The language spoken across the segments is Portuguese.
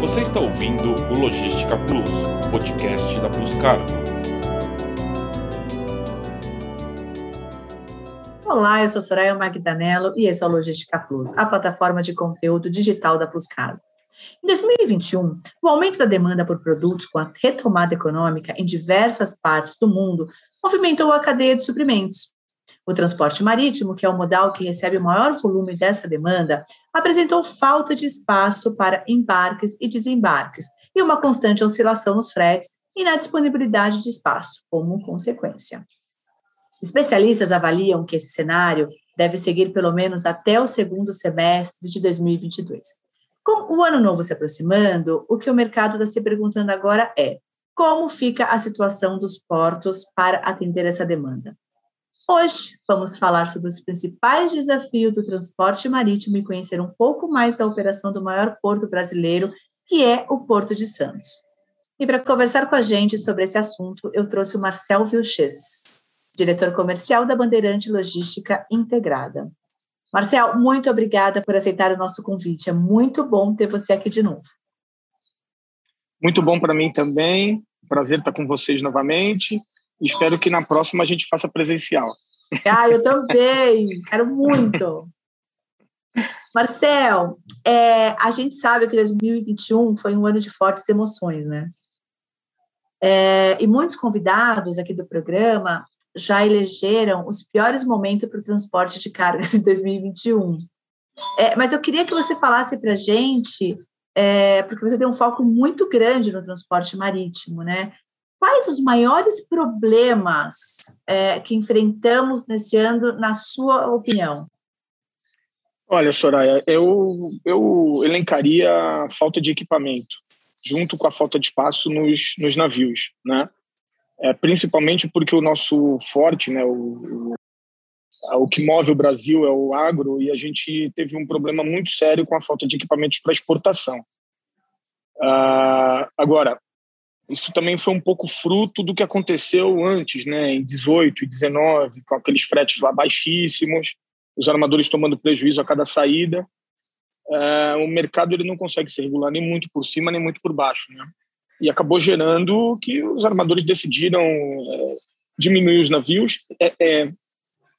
Você está ouvindo o Logística Plus, podcast da Plus Cargo. Olá, eu sou Soraya Magdanello e esse é o Logística Plus, a plataforma de conteúdo digital da Plus Cargo. Em 2021, o aumento da demanda por produtos com a retomada econômica em diversas partes do mundo movimentou a cadeia de suprimentos. O transporte marítimo, que é o modal que recebe o maior volume dessa demanda, apresentou falta de espaço para embarques e desembarques e uma constante oscilação nos fretes e na disponibilidade de espaço, como consequência. Especialistas avaliam que esse cenário deve seguir pelo menos até o segundo semestre de 2022. Com o ano novo se aproximando, o que o mercado está se perguntando agora é como fica a situação dos portos para atender essa demanda. Hoje vamos falar sobre os principais desafios do transporte marítimo e conhecer um pouco mais da operação do maior porto brasileiro, que é o Porto de Santos. E para conversar com a gente sobre esse assunto, eu trouxe o Marcel Vilches, diretor comercial da Bandeirante Logística Integrada. Marcel, muito obrigada por aceitar o nosso convite. É muito bom ter você aqui de novo. Muito bom para mim também. Prazer estar com vocês novamente. Espero que na próxima a gente faça presencial. Ah, eu também, quero muito. Marcel, é, a gente sabe que 2021 foi um ano de fortes emoções, né? É, e muitos convidados aqui do programa já elegeram os piores momentos para o transporte de cargas de 2021. É, mas eu queria que você falasse para a gente, é, porque você tem um foco muito grande no transporte marítimo, né? Quais os maiores problemas é, que enfrentamos nesse ano, na sua opinião? Olha, Soraya, eu, eu elencaria a falta de equipamento, junto com a falta de espaço nos, nos navios, né? É, principalmente porque o nosso forte, né, o, o, o que move o Brasil é o agro, e a gente teve um problema muito sério com a falta de equipamentos para exportação. Uh, agora, isso também foi um pouco fruto do que aconteceu antes, né, em 18 e 19, com aqueles fretes lá baixíssimos, os armadores tomando prejuízo a cada saída. É, o mercado ele não consegue se regular nem muito por cima nem muito por baixo, né? E acabou gerando que os armadores decidiram é, diminuir os navios. É, é,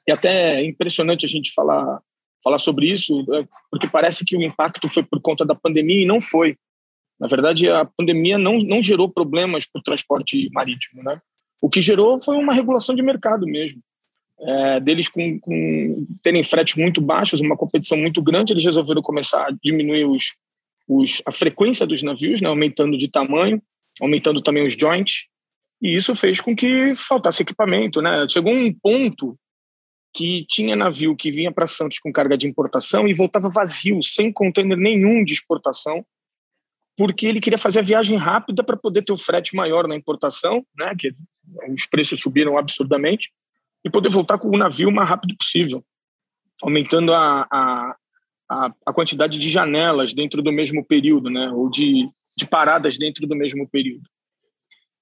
é, até impressionante a gente falar falar sobre isso, é, porque parece que o impacto foi por conta da pandemia e não foi. Na verdade, a pandemia não, não gerou problemas para o transporte marítimo, né? O que gerou foi uma regulação de mercado mesmo. É, deles com, com, terem fretes muito baixos, uma competição muito grande, eles resolveram começar a diminuir os, os, a frequência dos navios, né, aumentando de tamanho, aumentando também os joints, e isso fez com que faltasse equipamento. Né? Chegou um ponto que tinha navio que vinha para Santos com carga de importação e voltava vazio, sem container nenhum de exportação, porque ele queria fazer a viagem rápida para poder ter o frete maior na importação, né, que os preços subiram absurdamente, e poder voltar com o navio o mais rápido possível, aumentando a, a, a, quantidade de janelas dentro do mesmo período, né, ou de, de paradas dentro do mesmo período.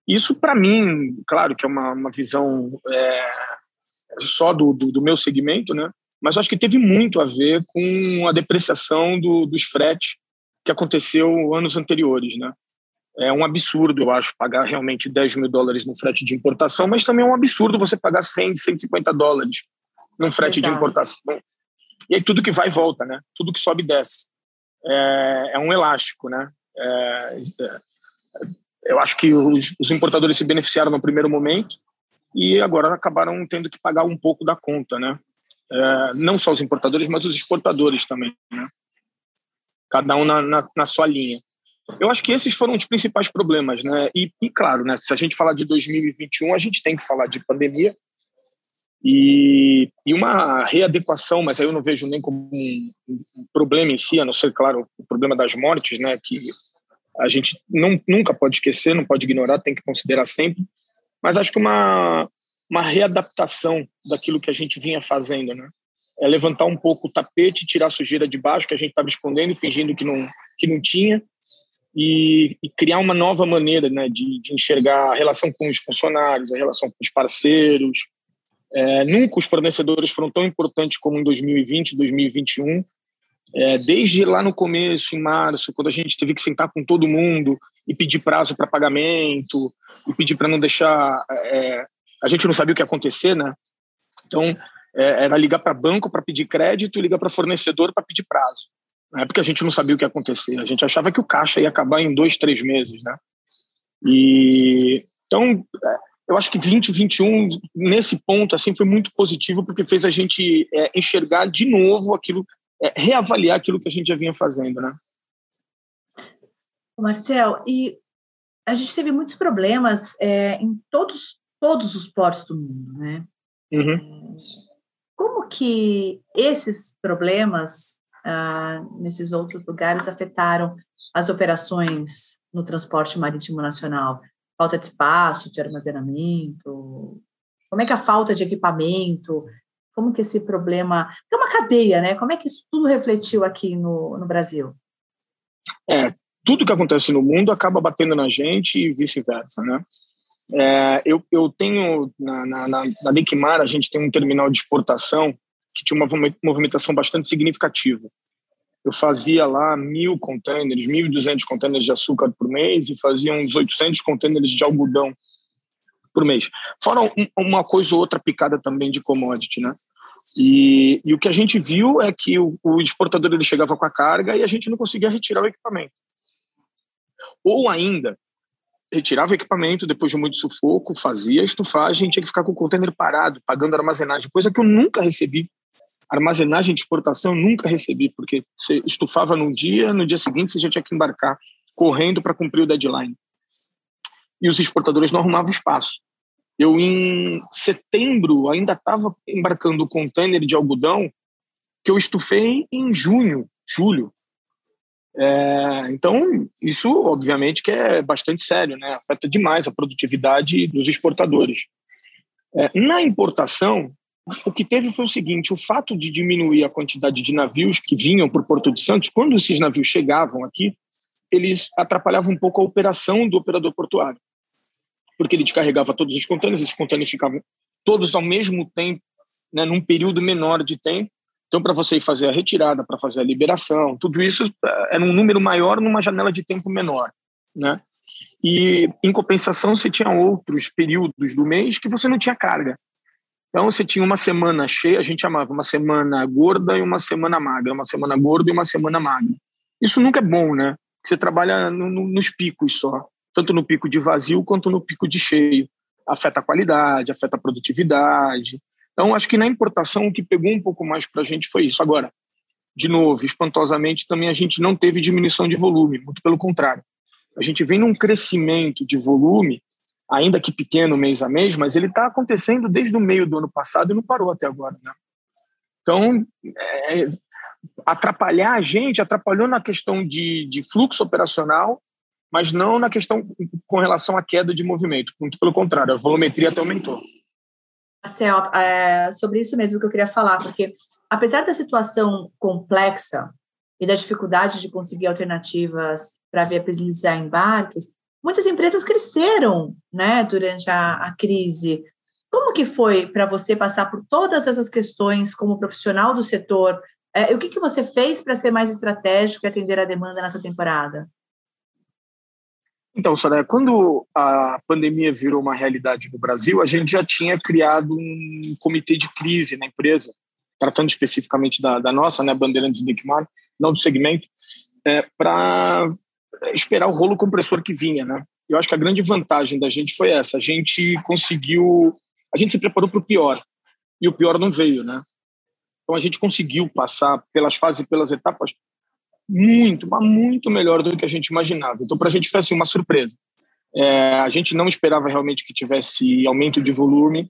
Isso, para mim, claro que é uma, uma visão é, só do, do, do, meu segmento, né, mas acho que teve muito a ver com a depreciação do, dos fretes que aconteceu anos anteriores, né? É um absurdo, eu acho, pagar realmente 10 mil dólares no frete de importação, mas também é um absurdo você pagar 100, 150 dólares num frete Exato. de importação. E aí tudo que vai e volta, né? Tudo que sobe e desce. É, é um elástico, né? É, é, eu acho que os, os importadores se beneficiaram no primeiro momento e agora acabaram tendo que pagar um pouco da conta, né? É, não só os importadores, mas os exportadores também, né? Cada um na, na, na, sua linha. Eu acho que esses foram os principais problemas, né? E, e, claro, né, se a gente falar de 2021, a gente tem que falar de pandemia e, e uma readequação, mas aí eu não vejo nem como um, um problema em si, a não ser, claro, o problema das mortes, né? Que a gente não, nunca pode esquecer, não pode ignorar, tem que considerar sempre. Mas acho que uma, uma readaptação daquilo que a gente vinha fazendo, né? É levantar um pouco o tapete, tirar a sujeira de baixo que a gente estava escondendo e fingindo que não, que não tinha, e, e criar uma nova maneira né, de, de, enxergar a relação com os funcionários, a relação com os parceiros. É, nunca os fornecedores foram tão importantes como em 2020, 2021. É, desde lá no começo, em março, quando a gente teve que sentar com todo mundo e pedir prazo para pagamento, e pedir para não deixar. É, a gente não sabia o que ia acontecer, né? Então, é, era ligar para banco para pedir crédito e ligar para fornecedor para pedir prazo. Na época a gente não sabia o que ia acontecer. A gente achava que o caixa ia acabar em dois, três meses, né? E então é, eu acho que 2021 nesse ponto assim foi muito positivo porque fez a gente é, enxergar de novo aquilo, é, reavaliar aquilo que a gente já vinha fazendo, né? Marcel, e a gente teve muitos problemas é, em todos todos os portos do mundo, né? Uhum. Como que esses problemas ah, nesses outros lugares afetaram as operações no transporte marítimo nacional? Falta de espaço, de armazenamento? Como é que a falta de equipamento? Como que esse problema... É uma cadeia, né? Como é que isso tudo refletiu aqui no, no Brasil? É, tudo que acontece no mundo acaba batendo na gente e vice-versa, né? É, eu, eu tenho, na, na, na, na a gente tem um terminal de exportação que tinha uma movimentação bastante significativa. Eu fazia lá mil containers, 1.200 containers de açúcar por mês e fazia uns 800 containers de algodão por mês. Fora uma coisa ou outra picada também de commodity, né? E, e o que a gente viu é que o, o exportador ele chegava com a carga e a gente não conseguia retirar o equipamento. Ou ainda, retirava o equipamento depois de muito sufoco, fazia a estufagem, tinha que ficar com o container parado, pagando armazenagem, coisa que eu nunca recebi. Armazenagem de exportação nunca recebi, porque você estufava num dia, no dia seguinte você já tinha que embarcar correndo para cumprir o deadline. E os exportadores não arrumavam espaço. Eu, em setembro, ainda estava embarcando o container de algodão que eu estufei em junho, julho. É, então, isso obviamente que é bastante sério, né? afeta demais a produtividade dos exportadores. É, na importação, o que teve foi o seguinte: o fato de diminuir a quantidade de navios que vinham para o Porto de Santos, quando esses navios chegavam aqui, eles atrapalhavam um pouco a operação do operador portuário, porque ele descarregava todos os contêineres, esses contêineres ficavam todos ao mesmo tempo, né, num período menor de tempo, então, para você fazer a retirada, para fazer a liberação, tudo isso era um número maior numa janela de tempo menor, né? E, em compensação, você tinha outros períodos do mês que você não tinha carga. Então, você tinha uma semana cheia, a gente chamava uma semana gorda e uma semana magra, uma semana gorda e uma semana magra. Isso nunca é bom, né? Você trabalha no, no, nos picos só, tanto no pico de vazio quanto no pico de cheio. Afeta a qualidade, afeta a produtividade, então, acho que na importação o que pegou um pouco mais para a gente foi isso. Agora, de novo, espantosamente, também a gente não teve diminuição de volume, muito pelo contrário. A gente vem num crescimento de volume, ainda que pequeno mês a mês, mas ele está acontecendo desde o meio do ano passado e não parou até agora. Né? Então, é, atrapalhar a gente, atrapalhou na questão de, de fluxo operacional, mas não na questão com relação à queda de movimento. Muito pelo contrário, a volumetria até aumentou. Marcel, é sobre isso mesmo que eu queria falar, porque apesar da situação complexa e da dificuldade de conseguir alternativas para viabilizar embarques, muitas empresas cresceram né, durante a, a crise. Como que foi para você passar por todas essas questões como profissional do setor? É, o que, que você fez para ser mais estratégico e atender a demanda nessa temporada? Então, Soraya, quando a pandemia virou uma realidade no Brasil, a gente já tinha criado um comitê de crise na empresa, tratando especificamente da, da nossa, né, Bandeirantes Dickmar, não do segmento, é, para esperar o rolo compressor que vinha, né? Eu acho que a grande vantagem da gente foi essa, a gente conseguiu, a gente se preparou para o pior, e o pior não veio, né? Então a gente conseguiu passar pelas fases e pelas etapas muito, mas muito melhor do que a gente imaginava. Então, para a gente foi assim, uma surpresa. É, a gente não esperava realmente que tivesse aumento de volume.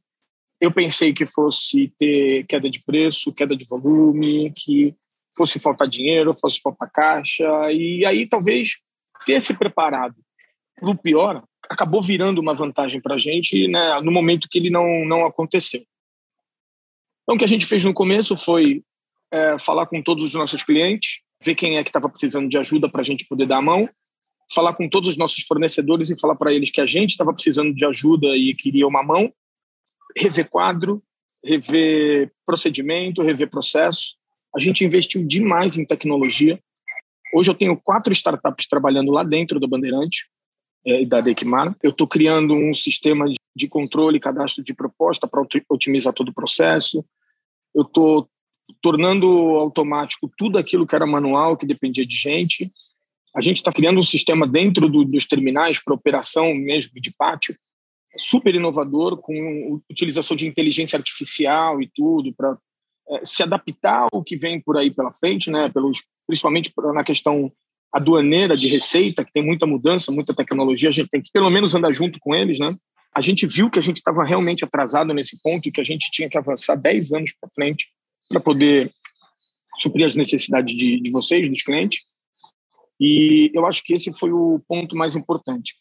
Eu pensei que fosse ter queda de preço, queda de volume, que fosse faltar dinheiro, fosse faltar caixa. E aí, talvez, ter se preparado para o pior acabou virando uma vantagem para a gente né, no momento que ele não, não aconteceu. Então, o que a gente fez no começo foi é, falar com todos os nossos clientes, ver quem é que estava precisando de ajuda para a gente poder dar a mão, falar com todos os nossos fornecedores e falar para eles que a gente estava precisando de ajuda e queria uma mão, rever quadro, rever procedimento, rever processo, A gente investiu demais em tecnologia. Hoje eu tenho quatro startups trabalhando lá dentro da Bandeirante é, e da Dequimar. Eu estou criando um sistema de controle e cadastro de proposta para otimizar todo o processo. Eu estou tornando automático tudo aquilo que era manual, que dependia de gente. A gente está criando um sistema dentro do, dos terminais para operação mesmo de pátio, super inovador, com utilização de inteligência artificial e tudo, para é, se adaptar ao que vem por aí pela frente, né? Pelos, principalmente na questão aduaneira de receita, que tem muita mudança, muita tecnologia, a gente tem que pelo menos andar junto com eles, né? A gente viu que a gente estava realmente atrasado nesse ponto e que a gente tinha que avançar 10 anos para frente para poder suprir as necessidades de, de vocês, dos clientes. E eu acho que esse foi o ponto mais importante.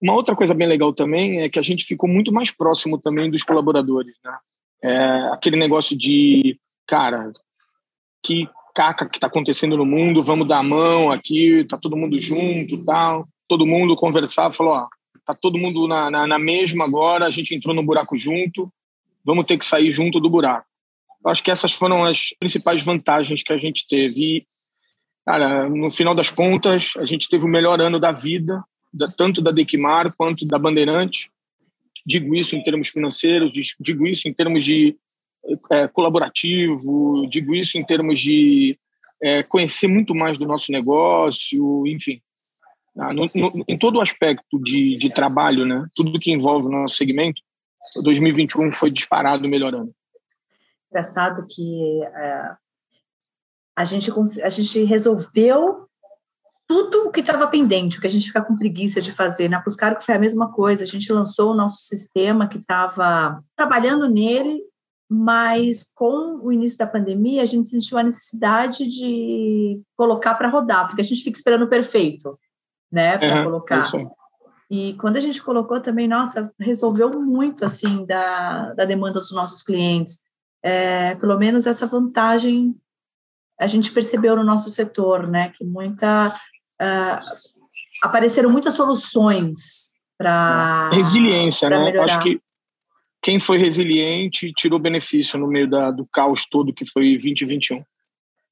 Uma outra coisa bem legal também é que a gente ficou muito mais próximo também dos colaboradores, né? É, aquele negócio de, cara, que caca que está acontecendo no mundo, vamos dar a mão aqui, tá todo mundo junto, tal. Todo mundo conversava, falou, ó, tá todo mundo na, na, na mesma agora, a gente entrou no buraco junto, vamos ter que sair junto do buraco. Acho que essas foram as principais vantagens que a gente teve. E, cara, no final das contas, a gente teve o melhor ano da vida, tanto da Dequimar quanto da Bandeirante. Digo isso em termos financeiros, digo isso em termos de é, colaborativo, digo isso em termos de é, conhecer muito mais do nosso negócio, enfim. Ah, no, no, em todo o aspecto de, de trabalho, né, tudo que envolve o nosso segmento, 2021 foi disparado melhorando engraçado que é, a, gente, a gente resolveu tudo o que estava pendente, o que a gente fica com preguiça de fazer. Na Puscar que foi a mesma coisa, a gente lançou o nosso sistema que estava trabalhando nele, mas com o início da pandemia a gente sentiu a necessidade de colocar para rodar, porque a gente fica esperando o perfeito, né, para colocar. Isso. E quando a gente colocou também, nossa, resolveu muito assim da, da demanda dos nossos clientes é, pelo menos essa vantagem a gente percebeu no nosso setor, né? Que muita uh, apareceram muitas soluções para resiliência, né? Melhorar. Acho que quem foi resiliente tirou benefício no meio da, do caos todo que foi 2021.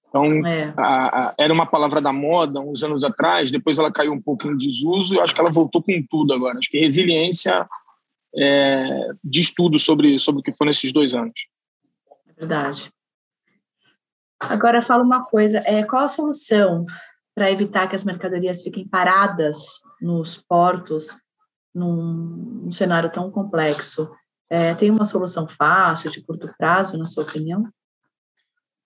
Então, é. a, a, era uma palavra da moda uns anos atrás, depois ela caiu um pouco em desuso e acho que ela voltou com tudo agora. Acho que resiliência é, diz tudo sobre, sobre o que foi nesses dois anos. Verdade. Agora fala uma coisa, é, qual a solução para evitar que as mercadorias fiquem paradas nos portos num, num cenário tão complexo? É, tem uma solução fácil, de curto prazo, na sua opinião?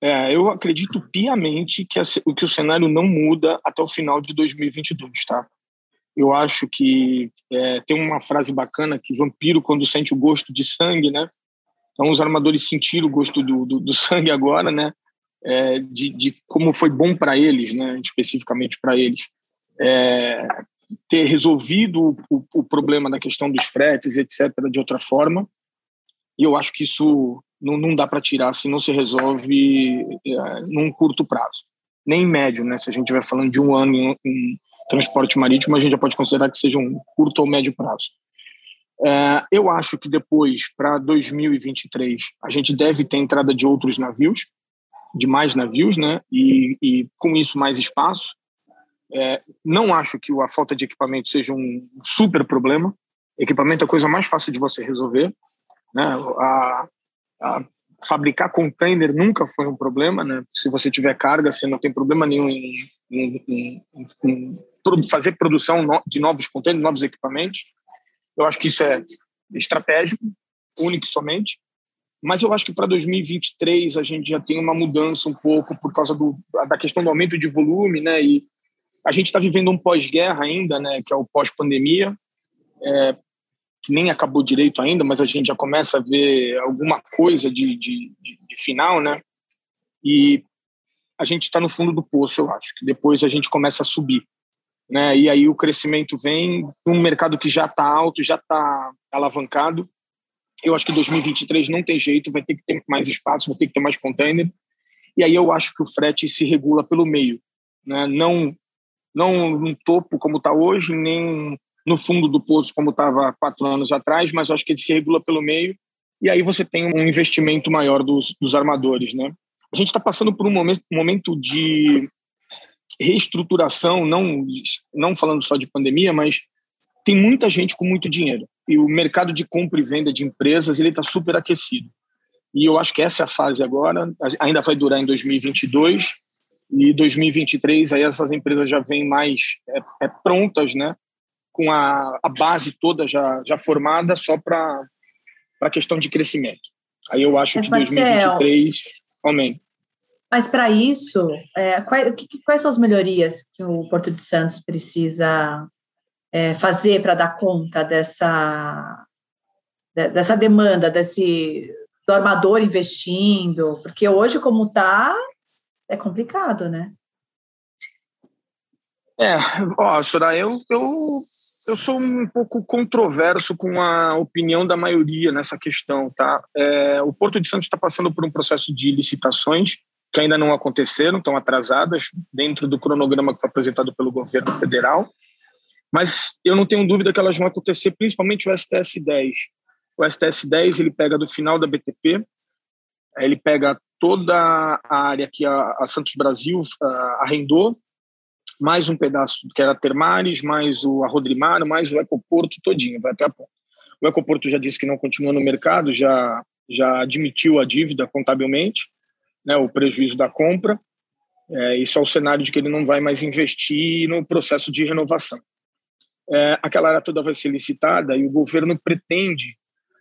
É, eu acredito piamente que, a, que o cenário não muda até o final de 2022, tá? Eu acho que é, tem uma frase bacana que vampiro, quando sente o gosto de sangue, né? Então, os armadores sentiram o gosto do, do, do sangue agora, né? É, de, de, como foi bom para eles, né? Especificamente para eles. É, ter resolvido o, o, problema da questão dos fretes, etc., de outra forma. E eu acho que isso não, não dá para tirar se não se resolve é, num curto prazo, nem médio, né? Se a gente estiver falando de um ano em, em transporte marítimo, a gente já pode considerar que seja um curto ou médio prazo. É, eu acho que depois, para 2023, a gente deve ter entrada de outros navios, de mais navios, né? E, e com isso mais espaço. É, não acho que a falta de equipamento seja um super problema. Equipamento é a coisa mais fácil de você resolver. Né? A, a fabricar container nunca foi um problema, né? Se você tiver carga, você não tem problema nenhum em, em, em, em fazer produção de novos containers, novos equipamentos. Eu acho que isso é estratégico, único somente. Mas eu acho que para 2023 a gente já tem uma mudança um pouco por causa do, da questão do aumento de volume, né? E a gente está vivendo um pós-guerra ainda, né? Que é o pós-pandemia, é, que nem acabou direito ainda, mas a gente já começa a ver alguma coisa de, de, de, de final, né? E a gente está no fundo do poço, eu acho. Que depois a gente começa a subir né? E aí o crescimento vem num mercado que já está alto, já está alavancado. Eu acho que 2023 não tem jeito, vai ter que ter mais espaço, vai ter que ter mais container. E aí eu acho que o frete se regula pelo meio, né? Não não no topo como está hoje, nem no fundo do poço como estava quatro anos atrás, mas acho que ele se regula pelo meio. E aí você tem um investimento maior dos, dos armadores, né? a gente está passando por um momento, momento de reestruturação, não, não falando só de pandemia, mas tem muita gente com muito dinheiro. E o mercado de compra e venda de empresas ele está super aquecido. E eu acho que essa é a fase agora, ainda vai durar em 2022 e 2023 aí essas empresas já vêm mais é, é prontas, né? Com a, a base toda já, já formada só para a questão de crescimento. Aí eu acho Mas, que Marcel, 2023 aumenta. Mas para isso, é, quais, quais, são as melhorias que o Porto de Santos precisa é, fazer para dar conta dessa, dessa demanda, desse do armador investindo? Porque hoje, como está, é complicado, né? É, ó, Soraya, eu, eu, eu sou um pouco controverso com a opinião da maioria nessa questão, tá? É, o Porto de Santos está passando por um processo de licitações que ainda não aconteceram, estão atrasadas dentro do cronograma que foi apresentado pelo governo federal, mas eu não tenho dúvida que elas vão acontecer, principalmente o STS 10. O STS 10 ele pega do final da BTP, ele pega toda a área que a, a Santos Brasil uh, arrendou, mais um pedaço que era Termares, mais o Arrodrimar, mais o Ecoporto todinho, vai até a ponta. O Ecoporto já disse que não continua no mercado, já já admitiu a dívida contabilmente, né, o prejuízo da compra. É, isso é o cenário de que ele não vai mais investir no processo de renovação. É, aquela área toda vai ser licitada e o governo pretende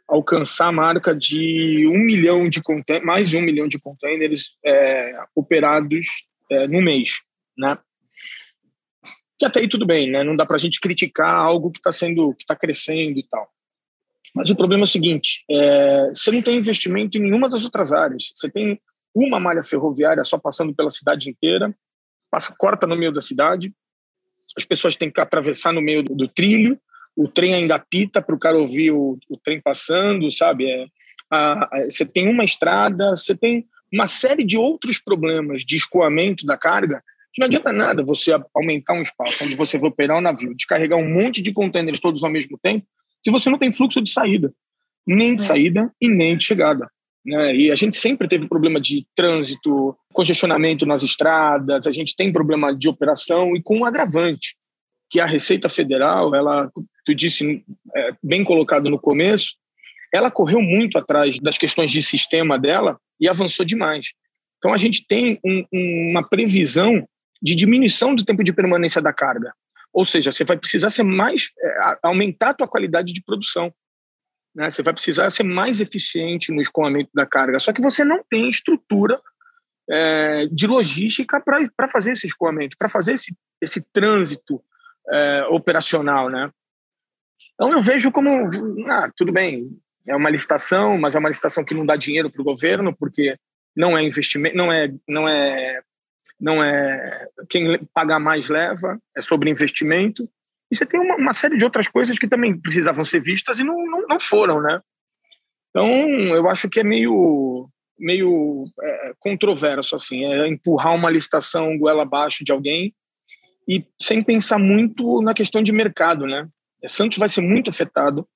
alcançar a marca de um milhão de mais de um milhão de containers é, operados é, no mês, né? Que até aí tudo bem, né? Não dá para a gente criticar algo que está sendo, que está crescendo e tal. Mas o problema é o seguinte: é, você não tem investimento em nenhuma das outras áreas. Você tem uma malha ferroviária só passando pela cidade inteira, passa, corta no meio da cidade, as pessoas têm que atravessar no meio do, do trilho, o trem ainda apita para o cara ouvir o, o, trem passando, sabe? É, a, a, você tem uma estrada, você tem uma série de outros problemas de escoamento da carga que não adianta nada você aumentar um espaço onde você vai operar um navio, descarregar um monte de contêineres todos ao mesmo tempo, se você não tem fluxo de saída, nem de é. saída e nem de chegada. Né? E a gente sempre teve problema de trânsito, congestionamento nas estradas, a gente tem problema de operação e com um agravante, que a Receita Federal, ela, tu disse é, bem colocado no começo, ela correu muito atrás das questões de sistema dela e avançou demais. Então a gente tem um, uma previsão de diminuição do tempo de permanência da carga. Ou seja, você vai precisar ser mais é, aumentar a tua qualidade de produção. Né? Você vai precisar ser mais eficiente no escoamento da carga. Só que você não tem estrutura é, de logística para fazer esse escoamento, para fazer esse, esse trânsito é, operacional. Né? Então eu vejo como, ah, tudo bem, é uma licitação, mas é uma licitação que não dá dinheiro para o governo, porque não é investimento, não é, não é, não é quem pagar mais leva, é sobre investimento. E você tem uma, uma, série de outras coisas que também precisavam ser vistas e não, não, não foram, né? Então, eu acho que é meio, meio é, controverso, assim, é empurrar uma licitação goela abaixo de alguém e sem pensar muito na questão de mercado, né? Santos vai ser muito afetado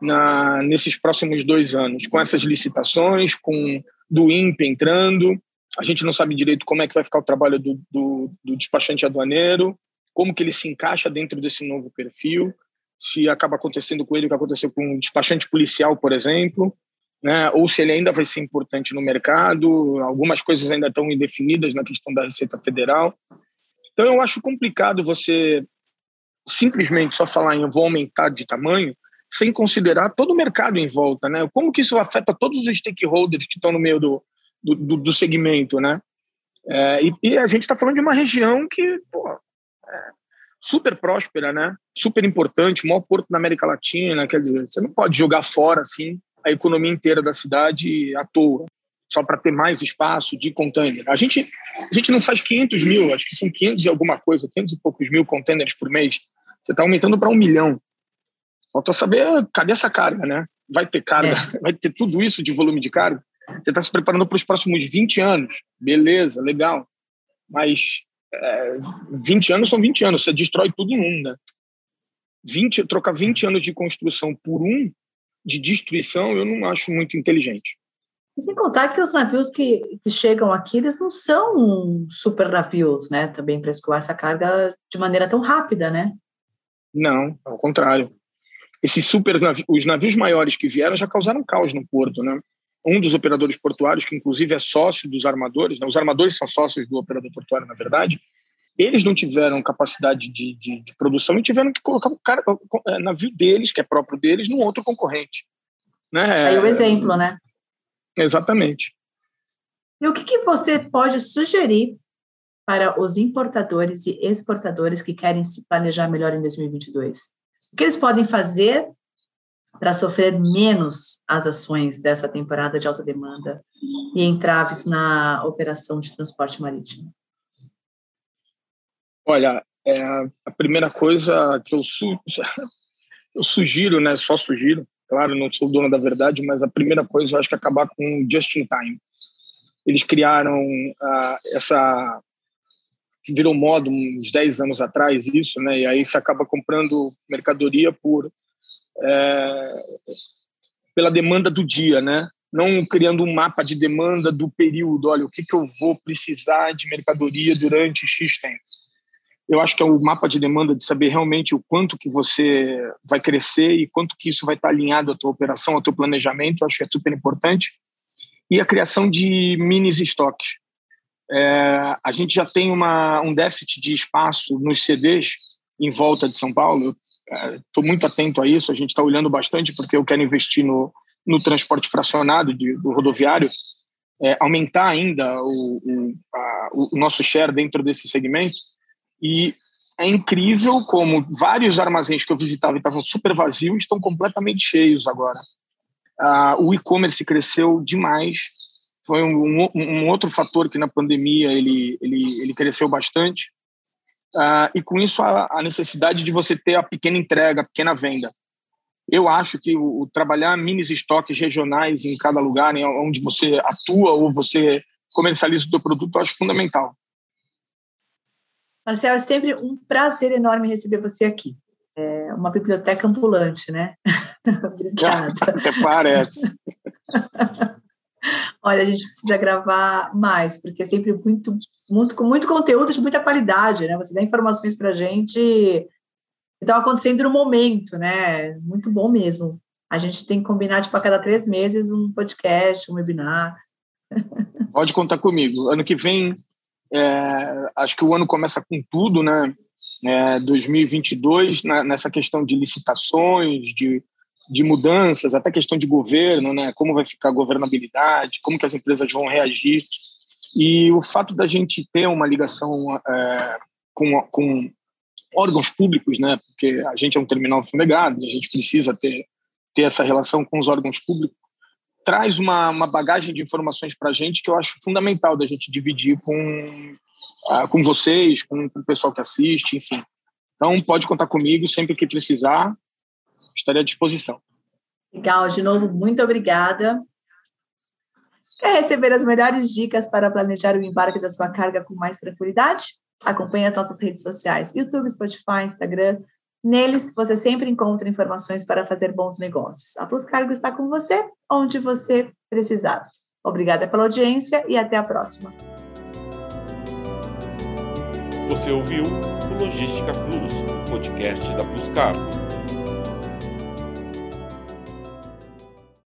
na, nesses próximos dois anos, com essas licitações, com do INPE entrando, a gente não sabe direito como é que vai ficar o trabalho do, do, do despachante aduaneiro, como que ele se encaixa dentro desse novo perfil, se acaba acontecendo com ele o que aconteceu com um despachante policial, por exemplo, né? ou se ele ainda vai ser importante no mercado, algumas coisas ainda estão indefinidas na questão da Receita Federal. Então, eu acho complicado você simplesmente só falar em vou aumentar de tamanho, sem considerar todo o mercado em volta, né? Como que isso afeta todos os stakeholders que estão no meio do, do, do segmento, né? É, e, e, a gente está falando de uma região que pô, super próspera, né? Super importante, maior porto da América Latina. Quer dizer, você não pode jogar fora assim a economia inteira da cidade à toa, só para ter mais espaço de container. A gente, a gente não faz 500 mil, acho que são 500 e alguma coisa, 500 e poucos mil containers por mês. Você está aumentando para um milhão. Falta saber cadê essa carga, né? Vai ter carga, é. vai ter tudo isso de volume de carga. Você está se preparando para os próximos 20 anos. Beleza, legal. Mas é, 20 anos são 20 anos, você destrói tudo em um, né? 20, trocar 20 anos de construção por um de destruição, eu não acho muito inteligente. E sem contar que os navios que, que chegam aqui, eles não são super navios, né? Também para escoar essa carga de maneira tão rápida, né? Não, ao contrário. Esses super navios, os navios maiores que vieram já causaram caos no porto, né? Um dos operadores portuários, que inclusive é sócio dos armadores, né? os armadores são sócios do operador portuário, na verdade, eles não tiveram capacidade de, de, de produção e tiveram que colocar o cara, o é, navio deles, que é próprio deles, num outro concorrente. Né? Aí o exemplo, né? Exatamente. E o que, que você pode sugerir para os importadores e exportadores que querem se planejar melhor em 2022? O que eles podem fazer para sofrer menos as ações dessa temporada de alta demanda e entraves na operação de transporte marítimo? Olha, é, a primeira coisa que eu, su eu sugiro, né, só sugiro, claro, não sou dono da verdade, mas a primeira coisa eu acho que é acabar com o just in time. Eles criaram essa virou modo uns 10 anos atrás isso, né? E aí você acaba comprando mercadoria por é, pela demanda do dia, né? Não criando um mapa de demanda do período. Olha, o que, que eu vou precisar de mercadoria durante X tempo. Eu acho que é o mapa de demanda de saber realmente o quanto que você vai crescer e quanto que isso vai estar alinhado à tua operação, ao teu planejamento. Eu acho que é super importante. E a criação de mini estoques. É, a gente já tem uma, um déficit de espaço nos CDs em volta de São Paulo. Estou muito atento a isso. A gente está olhando bastante porque eu quero investir no, no transporte fracionado de, do rodoviário, é, aumentar ainda o, o, a, o nosso share dentro desse segmento. E é incrível como vários armazéns que eu visitava e estavam super vazios estão completamente cheios agora. Ah, o e-commerce cresceu demais. Foi um, um, um, outro fator que na pandemia ele, ele, ele cresceu bastante. Ah, e com isso a, a, necessidade de você ter a pequena entrega, a pequena venda. Eu acho que o, o trabalhar mini estoques regionais em cada lugar, em onde você atua ou você comercializa o seu produto, eu acho fundamental. Marcel, é sempre um prazer enorme receber você aqui. É uma biblioteca ambulante, né? Obrigada. Até parece. Olha, a gente precisa gravar mais, porque é sempre muito, muito, muito conteúdo de muita qualidade, né? Você dá informações para a gente que estão acontecendo no momento, né? Muito bom mesmo. A gente tem que combinar, tipo, a cada três meses um podcast, um webinar. Pode contar comigo. Ano que vem é, acho que o ano começa com tudo, né? É, 2022, né, nessa questão de licitações, de, de mudanças, até questão de governo, né? Como vai ficar a governabilidade, como que as empresas vão reagir. E o fato da gente ter uma ligação é, com, com órgãos públicos, né? Porque a gente é um terminal fumegado, a gente precisa ter, ter essa relação com os órgãos públicos traz uma, uma bagagem de informações para a gente que eu acho fundamental da gente dividir com, uh, com vocês, com, com o pessoal que assiste, enfim. Então, pode contar comigo sempre que precisar, estarei à disposição. Legal, de novo, muito obrigada. Quer receber as melhores dicas para planejar o embarque da sua carga com mais tranquilidade? Acompanhe as nossas redes sociais, YouTube, Spotify, Instagram, Neles, você sempre encontra informações para fazer bons negócios. A Plus Cargo está com você, onde você precisar. Obrigada pela audiência e até a próxima. Você ouviu o Logística Plus, podcast da Plus Cargo.